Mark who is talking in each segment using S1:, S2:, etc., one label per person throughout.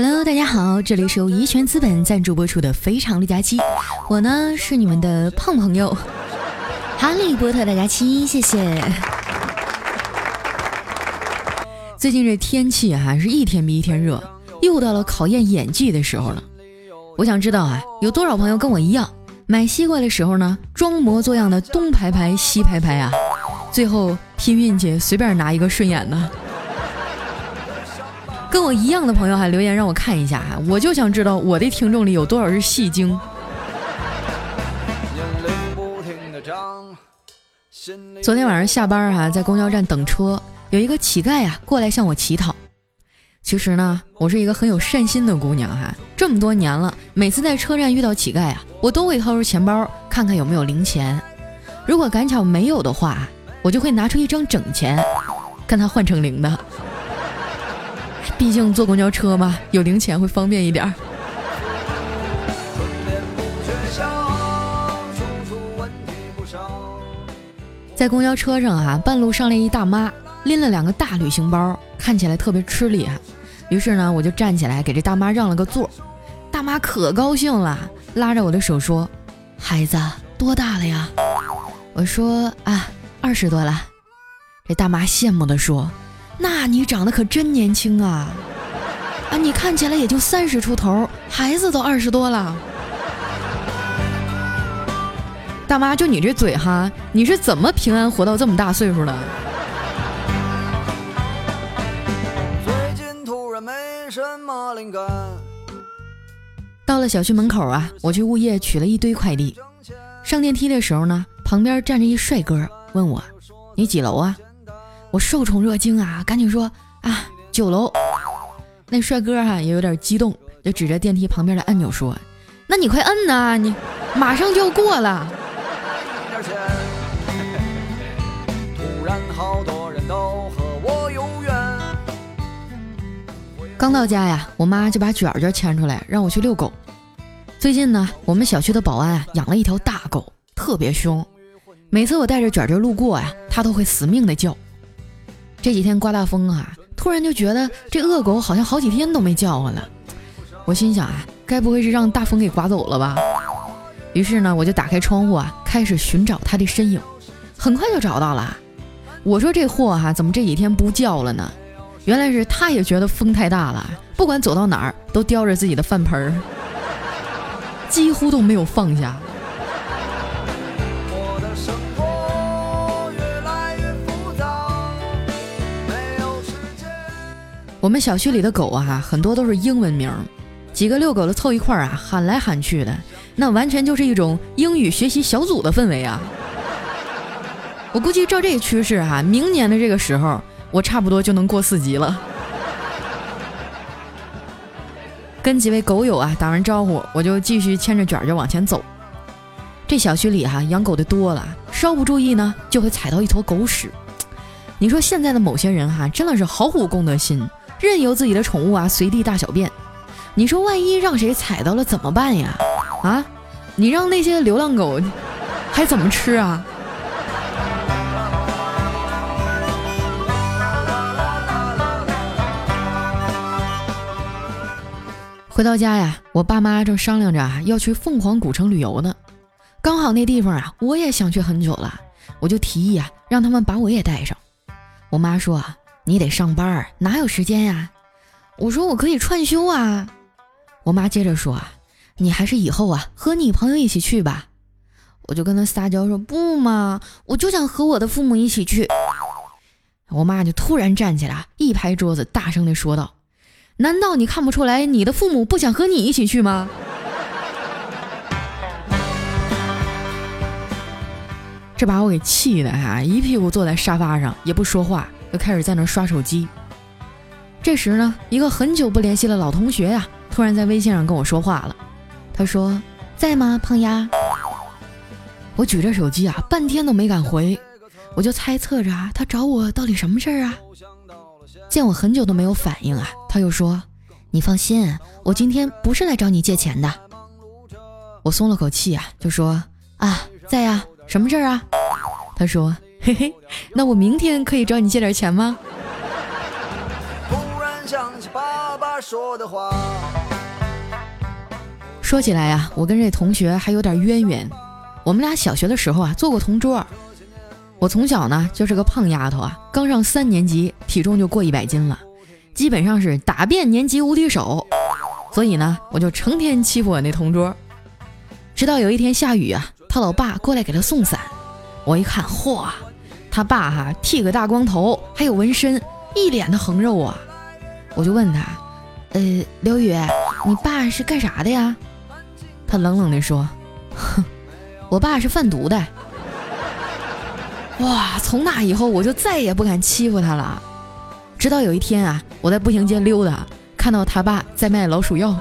S1: Hello，大家好，这里是由怡泉资本赞助播出的《非常六加七》，我呢是你们的胖朋友哈利波特大家七，谢谢。最近这天气啊，是一天比一天热，又到了考验演技的时候了。我想知道啊，有多少朋友跟我一样，买西瓜的时候呢，装模作样的东拍拍西拍拍啊，最后拼运气随便拿一个顺眼的。跟我一样的朋友还留言让我看一下哈，我就想知道我的听众里有多少是戏精。昨天晚上下班哈，在公交站等车，有一个乞丐呀过来向我乞讨。其实呢，我是一个很有善心的姑娘哈，这么多年了，每次在车站遇到乞丐啊，我都会掏出钱包看看有没有零钱，如果赶巧没有的话，我就会拿出一张整钱，跟他换成零的。毕竟坐公交车嘛，有零钱会方便一点儿。在公交车上啊，半路上来一大妈，拎了两个大旅行包，看起来特别吃力啊。于是呢，我就站起来给这大妈让了个座。大妈可高兴了，拉着我的手说：“孩子多大了呀？”我说：“啊，二十多了。”这大妈羡慕地说。那你长得可真年轻啊！啊，你看起来也就三十出头，孩子都二十多了。大妈，就你这嘴哈，你是怎么平安活到这么大岁数的？最近突然没什么灵感到了小区门口啊，我去物业取了一堆快递。上电梯的时候呢，旁边站着一帅哥，问我：“你几楼啊？”我受宠若惊啊，赶紧说啊九楼。那帅哥哈也有点激动，就指着电梯旁边的按钮说：“那你快摁呐，你马上就要过了。”刚到家呀，我妈就把卷卷牵出来让我去遛狗。最近呢，我们小区的保安啊养了一条大狗，特别凶，每次我带着卷卷路过呀，它都会死命的叫。这几天刮大风啊，突然就觉得这恶狗好像好几天都没叫唤了。我心想啊，该不会是让大风给刮走了吧？于是呢，我就打开窗户啊，开始寻找它的身影。很快就找到了。我说这货哈，怎么这几天不叫了呢？原来是它也觉得风太大了，不管走到哪儿都叼着自己的饭盆儿，几乎都没有放下。我们小区里的狗啊，很多都是英文名，几个遛狗的凑一块儿啊，喊来喊去的，那完全就是一种英语学习小组的氛围啊！我估计照这个趋势哈，明年的这个时候，我差不多就能过四级了。跟几位狗友啊打完招呼，我就继续牵着卷卷往前走。这小区里哈养狗的多了，稍不注意呢，就会踩到一坨狗屎。你说现在的某些人哈，真的是毫无公德心。任由自己的宠物啊随地大小便，你说万一让谁踩到了怎么办呀？啊，你让那些流浪狗还怎么吃啊？回到家呀，我爸妈正商量着要去凤凰古城旅游呢，刚好那地方啊我也想去很久了，我就提议啊让他们把我也带上。我妈说啊。你得上班，哪有时间呀？我说我可以串休啊。我妈接着说啊，你还是以后啊和你朋友一起去吧。我就跟她撒娇说不嘛，我就想和我的父母一起去。我妈就突然站起来，一拍桌子，大声的说道：“难道你看不出来你的父母不想和你一起去吗？”这把我给气的哈，一屁股坐在沙发上也不说话。就开始在那刷手机。这时呢，一个很久不联系的老同学呀，突然在微信上跟我说话了。他说：“在吗，胖丫？”我举着手机啊，半天都没敢回。我就猜测着啊，他找我到底什么事儿啊？见我很久都没有反应啊，他又说：“你放心，我今天不是来找你借钱的。”我松了口气啊，就说：“啊，在呀，什么事儿啊？”他说。嘿嘿，那我明天可以找你借点钱吗？说起来呀，我跟这同学还有点渊源。我们俩小学的时候啊，做过同桌。我从小呢就是个胖丫头啊，刚上三年级，体重就过一百斤了，基本上是打遍年级无敌手。所以呢，我就成天欺负我那同桌。直到有一天下雨啊，他老爸过来给他送伞，我一看，嚯，他爸哈剃个大光头，还有纹身，一脸的横肉啊。我就问他，呃，刘宇，你爸是干啥的呀？他冷冷地说，哼。我爸是贩毒的，哇！从那以后我就再也不敢欺负他了。直到有一天啊，我在步行街溜达，看到他爸在卖老鼠药。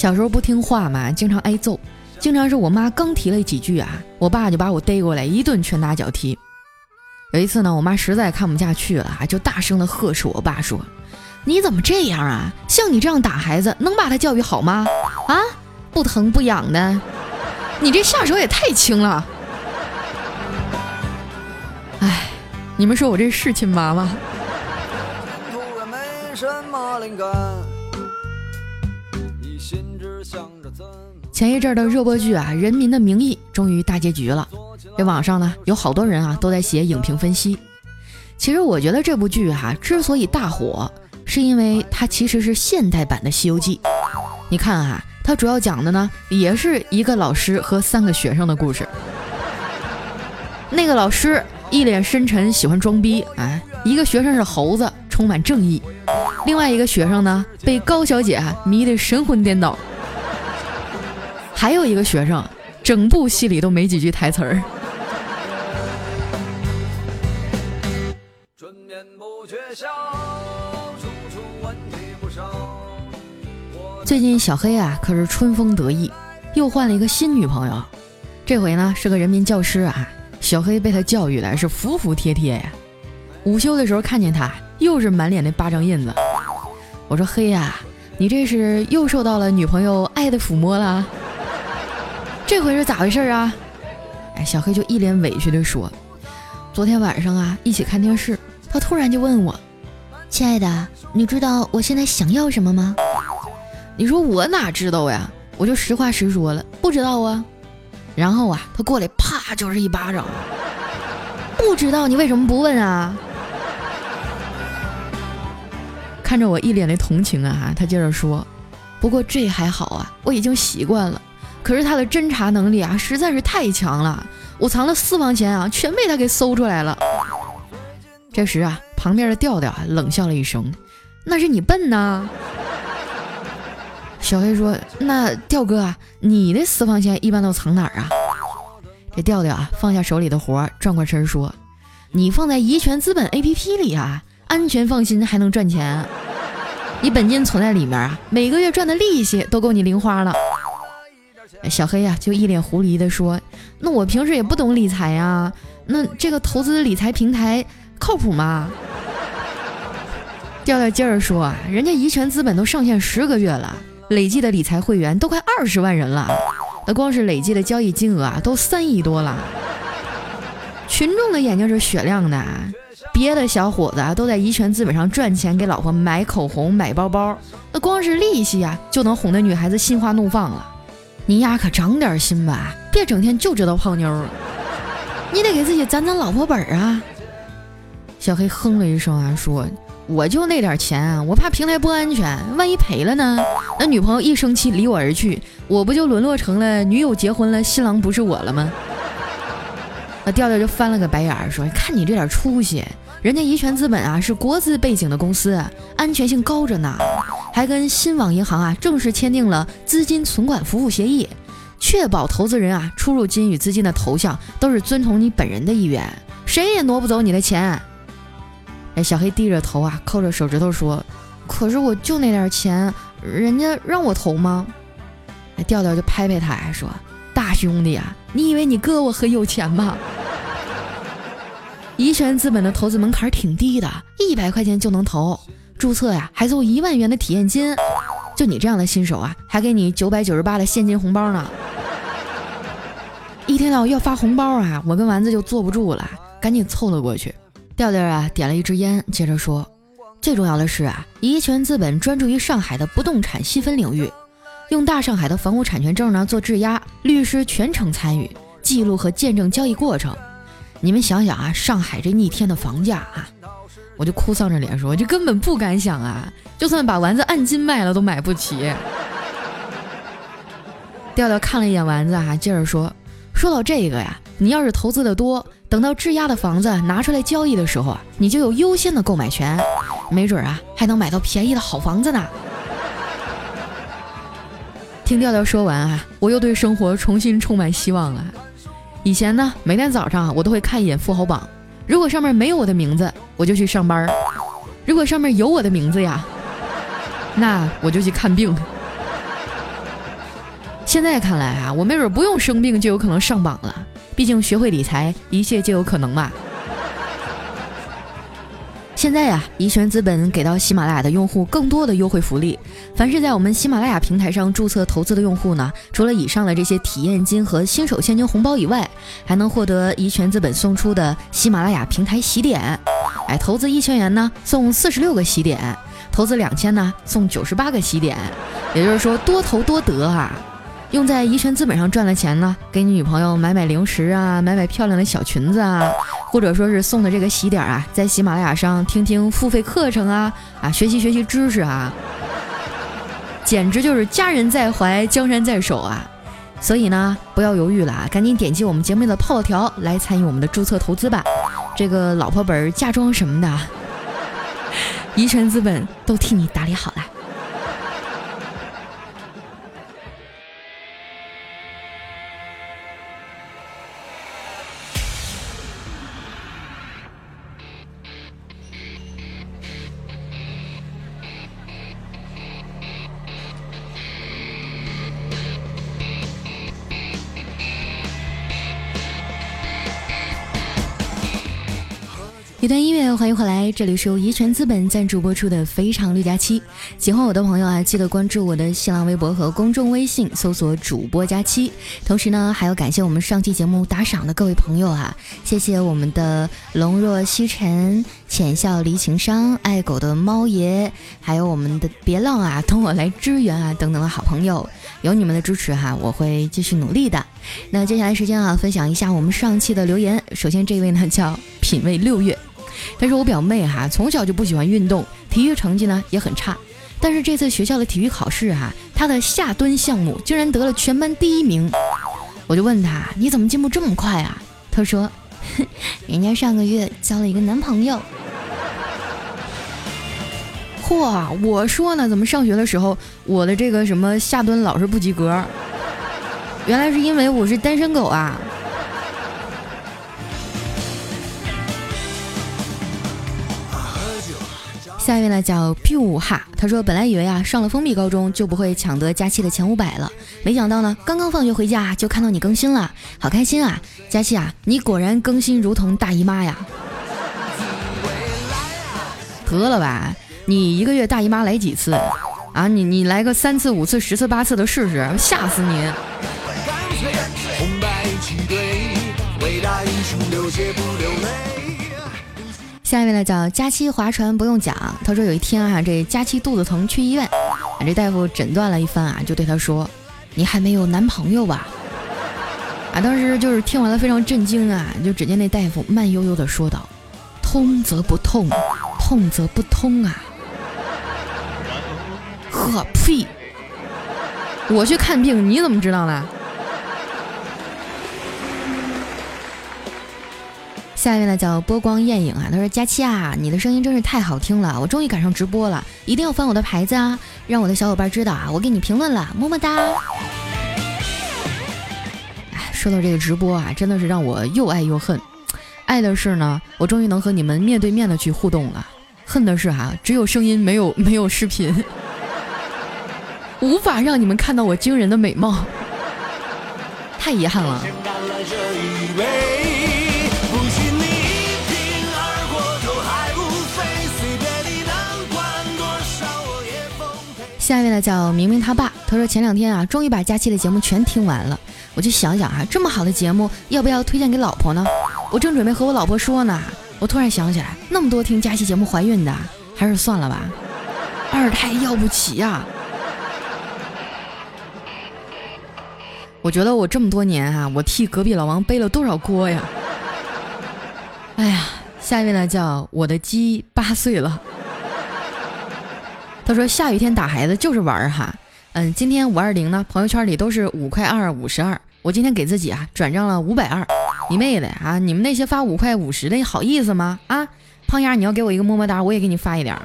S1: 小时候不听话嘛，经常挨揍，经常是我妈刚提了几句啊，我爸就把我逮过来一顿拳打脚踢。有一次呢，我妈实在看不下去了，就大声的呵斥我爸说：“你怎么这样啊？像你这样打孩子，能把他教育好吗？啊，不疼不痒的，你这下手也太轻了。”哎，你们说我这是亲妈吗我没什么灵感？前一阵的热播剧啊，《人民的名义》终于大结局了。这网上呢有好多人啊都在写影评分析。其实我觉得这部剧哈之所以大火，是因为它其实是现代版的《西游记》。你看啊，它主要讲的呢也是一个老师和三个学生的故事。那个老师一脸深沉，喜欢装逼啊。一个学生是猴子，充满正义。另外一个学生呢被高小姐迷得神魂颠倒。还有一个学生，整部戏里都没几句台词儿。最近小黑啊可是春风得意，又换了一个新女朋友，这回呢是个人民教师啊。小黑被他教育的是服服帖帖呀。午休的时候看见他，又是满脸的巴掌印子。我说黑呀，你这是又受到了女朋友爱的抚摸了？这回是咋回事啊？哎，小黑就一脸委屈的说：“昨天晚上啊，一起看电视，他突然就问我，亲爱的，你知道我现在想要什么吗？”你说我哪知道呀？我就实话实说了，不知道啊。然后啊，他过来啪就是一巴掌。不知道你为什么不问啊？看着我一脸的同情啊，他接着说：“不过这还好啊，我已经习惯了。可是他的侦查能力啊，实在是太强了。我藏了私房钱啊，全被他给搜出来了。”这时啊，旁边的调调啊冷笑了一声：“那是你笨呐。”小黑说：“那调哥啊，你的私房钱一般都藏哪儿啊？”这调调啊，放下手里的活，转过身说：“你放在怡泉资本 APP 里啊，安全放心，还能赚钱。你本金存在里面啊，每个月赚的利息都够你零花了。”小黑呀，就一脸狐疑的说：“那我平时也不懂理财呀，那这个投资理财平台靠谱吗？”调调接着说：“啊，人家怡泉资本都上线十个月了。”累计的理财会员都快二十万人了，那光是累计的交易金额啊，都三亿多了。群众的眼睛是雪亮的，别的小伙子啊都在怡泉资本上赚钱，给老婆买口红、买包包，那光是利息啊就能哄得女孩子心花怒放了。你丫可长点心吧，别整天就知道泡妞，你得给自己攒攒老婆本啊。小黑哼了一声啊，说。我就那点钱，我怕平台不安全，万一赔了呢？那女朋友一生气离我而去，我不就沦落成了女友结婚了，新郎不是我了吗？那调调就翻了个白眼儿，说：“看你这点出息，人家怡泉资本啊是国资背景的公司，安全性高着呢，还跟新网银行啊正式签订了资金存管服务协议，确保投资人啊出入金与资金的投向都是遵从你本人的意愿，谁也挪不走你的钱。”哎，小黑低着头啊，抠着手指头说：“可是我就那点钱，人家让我投吗？”哎，调调就拍拍他，说：“大兄弟啊，你以为你哥我很有钱吗？怡泉资本的投资门槛挺低的，一百块钱就能投，注册呀还送一万元的体验金，就你这样的新手啊，还给你九百九十八的现金红包呢。一听到要发红包啊，我跟丸子就坐不住了，赶紧凑了过去。调调啊，点了一支烟，接着说：“最重要的是啊，怡泉资本专注于上海的不动产细分领域，用大上海的房屋产权证呢做质押，律师全程参与记录和见证交易过程。你们想想啊，上海这逆天的房价啊，我就哭丧着脸说，这根本不敢想啊，就算把丸子按斤卖了都买不起。”调调看了一眼丸子啊，接着说：“说到这个呀，你要是投资的多，等到质押的房子拿出来交易的时候啊，你就有优先的购买权，没准啊还能买到便宜的好房子呢。”听调调说完啊，我又对生活重新充满希望了。以前呢，每天早上我都会看一眼富豪榜，如果上面没有我的名字，我就去上班；如果上面有我的名字呀，那我就去看病。现在看来啊，我没准不用生病就有可能上榜了。毕竟学会理财，一切皆有可能嘛。现在呀，怡泉资本给到喜马拉雅的用户更多的优惠福利。凡是在我们喜马拉雅平台上注册投资的用户呢，除了以上的这些体验金和新手现金红包以外，还能获得怡泉资本送出的喜马拉雅平台喜点。哎，投资一千元呢，送四十六个喜点；投资两千呢，送九十八个喜点。也就是说，多投多得啊。用在怡泉资本上赚的钱呢，给你女朋友买买零食啊，买买漂亮的小裙子啊，或者说是送的这个喜点啊，在喜马拉雅上听听付费课程啊，啊，学习学习知识啊，简直就是家人在怀，江山在手啊！所以呢，不要犹豫了啊，赶紧点击我们节目的泡泡条来参与我们的注册投资吧。这个老婆本、嫁妆什么的，怡泉资本都替你打理好了。一段音乐，欢迎回来，这里是由怡泉资本赞助播出的《非常六加七》。喜欢我的朋友啊，记得关注我的新浪微博和公众微信，搜索主播佳期。同时呢，还要感谢我们上期节目打赏的各位朋友啊，谢谢我们的龙若西尘、浅笑离情伤、爱狗的猫爷，还有我们的别浪啊，等我来支援啊等等的好朋友，有你们的支持哈，我会继续努力的。那接下来时间啊，分享一下我们上期的留言。首先这位呢叫品味六月。他说我表妹哈从小就不喜欢运动，体育成绩呢也很差，但是这次学校的体育考试哈，她的下蹲项目竟然得了全班第一名。我就问他你怎么进步这么快啊？他说，人家上个月交了一个男朋友。嚯，我说呢，怎么上学的时候我的这个什么下蹲老是不及格？原来是因为我是单身狗啊。下一位呢叫 biu 哈，他说本来以为啊上了封闭高中就不会抢得佳期的前五百了，没想到呢刚刚放学回家就看到你更新了，好开心啊！佳期啊，你果然更新如同大姨妈呀！得了吧，你一个月大姨妈来几次啊？你你来个三次五次十次八次的试试，吓死你！
S2: 红白队为大英雄流血不流泪
S1: 下一位呢叫佳期划船不用讲，他说有一天啊，这佳期肚子疼去医院，啊这大夫诊断了一番啊，就对他说：“你还没有男朋友吧？” 啊，当时就是听完了非常震惊啊，就只见那大夫慢悠悠的说道：“通则不痛，痛则不通啊。”呵呸！我去看病，你怎么知道呢？下一位呢叫波光艳影啊，他说佳期啊，你的声音真是太好听了，我终于赶上直播了，一定要翻我的牌子啊，让我的小伙伴知道啊，我给你评论了，么么哒。哎，说到这个直播啊，真的是让我又爱又恨，爱的是呢，我终于能和你们面对面的去互动了，恨的是哈，只有声音没有没有视频，无法让你们看到我惊人的美貌，太遗憾了。下一位呢叫明明他爸，他说前两天啊，终于把佳期的节目全听完了，我就想想啊，这么好的节目，要不要推荐给老婆呢？我正准备和我老婆说呢，我突然想起来，那么多听佳期节目怀孕的，还是算了吧，二胎要不起呀。我觉得我这么多年哈，我替隔壁老王背了多少锅呀！哎呀，下一位呢叫我的鸡八岁了。他说下雨天打孩子就是玩儿哈。嗯，今天五二零呢，朋友圈里都是五块二、五十二。我今天给自己啊转账了五百二。你妹的啊！你们那些发五块五十的好意思吗？啊，胖丫，你要给我一个么么哒，我也给你发一点。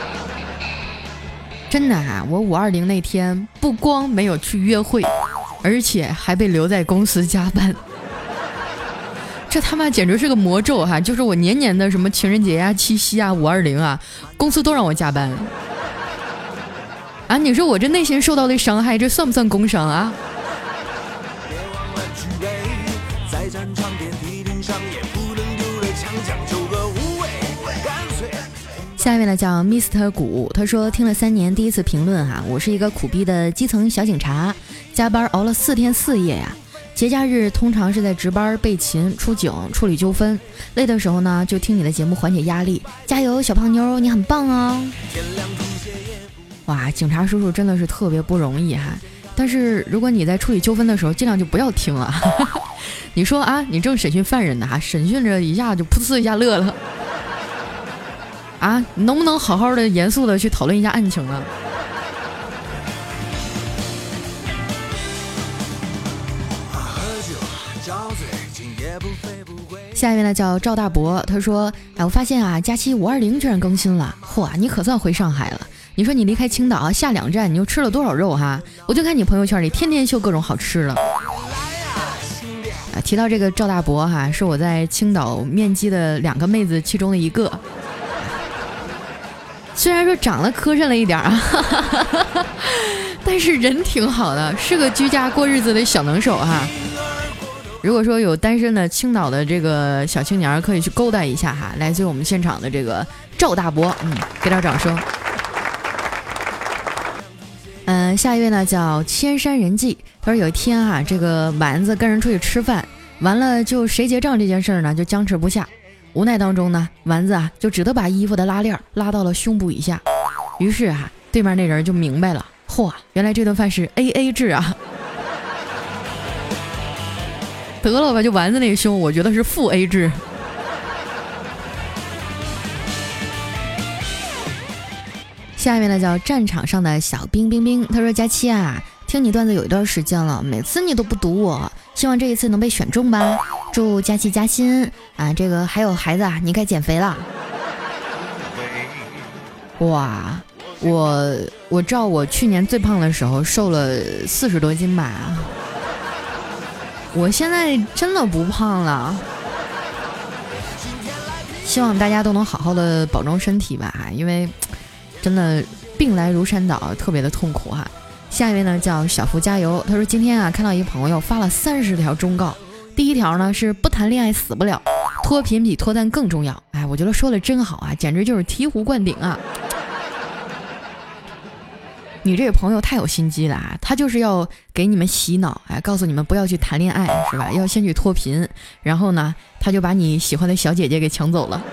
S1: 真的哈，我五二零那天不光没有去约会。而且还被留在公司加班，这他妈简直是个魔咒哈！就是我年年的什么情人节呀、七夕啊、五二零啊，公司都让我加班。啊，你说我这内心受到的伤害，这算不算工伤啊？下一位呢叫 Mr 古，他说听了三年，第一次评论哈，我是一个苦逼的基层小警察，加班熬了四天四夜呀，节假日通常是在值班备勤、出警、处理纠纷，累的时候呢就听你的节目缓解压力，加油小胖妞，你很棒哦！哇，警察叔叔真的是特别不容易哈，但是如果你在处理纠纷的时候，尽量就不要听了。你说啊，你正审讯犯人呢哈，审讯着一下就噗呲一下乐了。啊，能不能好好的、严肃的去讨论一下案情啊？下一位呢叫赵大伯，他说：“哎，我发现啊，假期五二零居然更新了，嚯，你可算回上海了。你说你离开青岛下两站，你又吃了多少肉哈？我就看你朋友圈里天天秀各种好吃的。啊，提到这个赵大伯哈，是我在青岛面基的两个妹子其中的一个。”虽然说长得磕碜了一点啊，但是人挺好的，是个居家过日子的小能手哈。如果说有单身的青岛的这个小青年，可以去勾搭一下哈。来自于我们现场的这个赵大伯，嗯，给点掌声。嗯，下一位呢叫千山人迹，他说有一天啊，这个丸子跟人出去吃饭，完了就谁结账这件事儿呢，就僵持不下。无奈当中呢，丸子啊就只得把衣服的拉链拉到了胸部以下。于是啊，对面那人就明白了，嚯，原来这顿饭是 A A 制啊！得了吧，就丸子那个胸，我觉得是负 A 制。下面呢叫战场上的小冰冰冰，他说：“佳期啊，听你段子有一段时间了，每次你都不读我，希望这一次能被选中吧。”祝佳期加薪啊！这个还有孩子啊，你该减肥了。哇，我我照我去年最胖的时候瘦了四十多斤吧，我现在真的不胖了。希望大家都能好好的保重身体吧，因为真的病来如山倒，特别的痛苦哈。下一位呢叫小福加油，他说今天啊看到一个朋友发了三十条忠告。第一条呢是不谈恋爱死不了，脱贫比脱单更重要。哎，我觉得说的真好啊，简直就是醍醐灌顶啊！你这个朋友太有心机了啊，他就是要给你们洗脑，哎，告诉你们不要去谈恋爱，是吧？要先去脱贫，然后呢，他就把你喜欢的小姐姐给抢走了。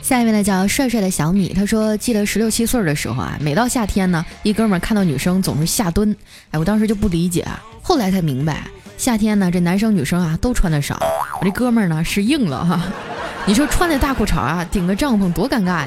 S1: 下一位呢叫帅帅的小米，他说记得十六七岁的时候啊，每到夏天呢，一哥们看到女生总是下蹲，哎，我当时就不理解啊，后来才明白，夏天呢这男生女生啊都穿的少，我这哥们儿呢是硬了哈，你说穿的大裤衩啊顶个帐篷多尴尬呀，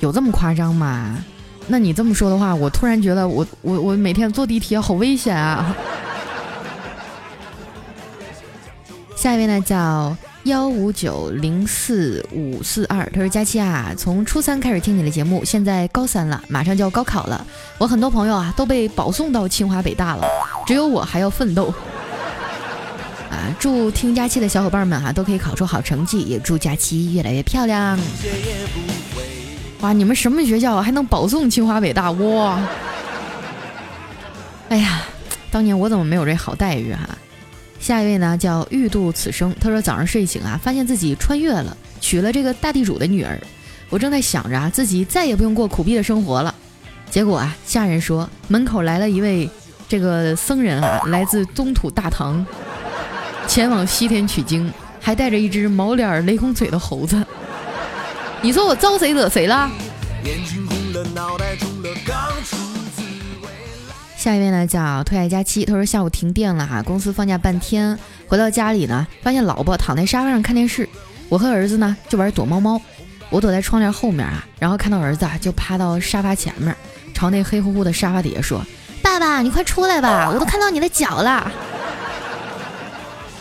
S1: 有这么夸张吗？那你这么说的话，我突然觉得我我我每天坐地铁好危险啊。下一位呢叫。幺五九零四五四二，他说：“佳期啊，从初三开始听你的节目，现在高三了，马上就要高考了。我很多朋友啊都被保送到清华北大了，只有我还要奋斗。啊，祝听佳期的小伙伴们啊都可以考出好成绩，也祝佳期越来越漂亮。哇，你们什么学校还能保送清华北大？哇！哎呀，当年我怎么没有这好待遇哈？下一位呢叫欲度此生，他说早上睡醒啊，发现自己穿越了，娶了这个大地主的女儿。我正在想着啊，自己再也不用过苦逼的生活了。结果啊，下人说门口来了一位这个僧人啊，来自东土大唐，前往西天取经，还带着一只毛脸雷公嘴的猴子。你说我招谁惹谁了？下一位呢叫退爱佳期，他说下午停电了哈，公司放假半天，回到家里呢，发现老婆躺在沙发上看电视，我和儿子呢就玩躲猫猫，我躲在窗帘后面啊，然后看到儿子啊就趴到沙发前面，朝那黑乎乎的沙发底下说：“爸爸，你快出来吧，我都看到你的脚了。”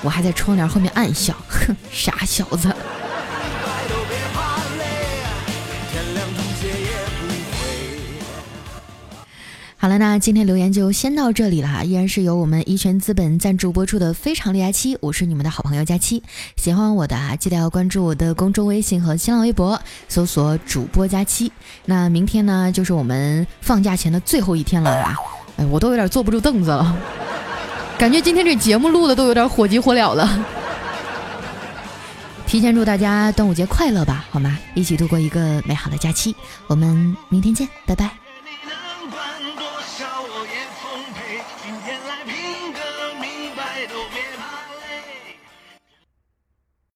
S1: 我还在窗帘后面暗笑，哼，傻小子。好了，那今天留言就先到这里了哈，依然是由我们一泉资本赞助播出的《非常恋爱期》，我是你们的好朋友佳期，喜欢我的啊，记得要关注我的公众微信和新浪微博，搜索主播佳期。那明天呢，就是我们放假前的最后一天了啊，哎，我都有点坐不住凳子了，感觉今天这节目录的都有点火急火燎了。提前祝大家端午节快乐吧，好吗？一起度过一个美好的假期，我们明天见，拜拜。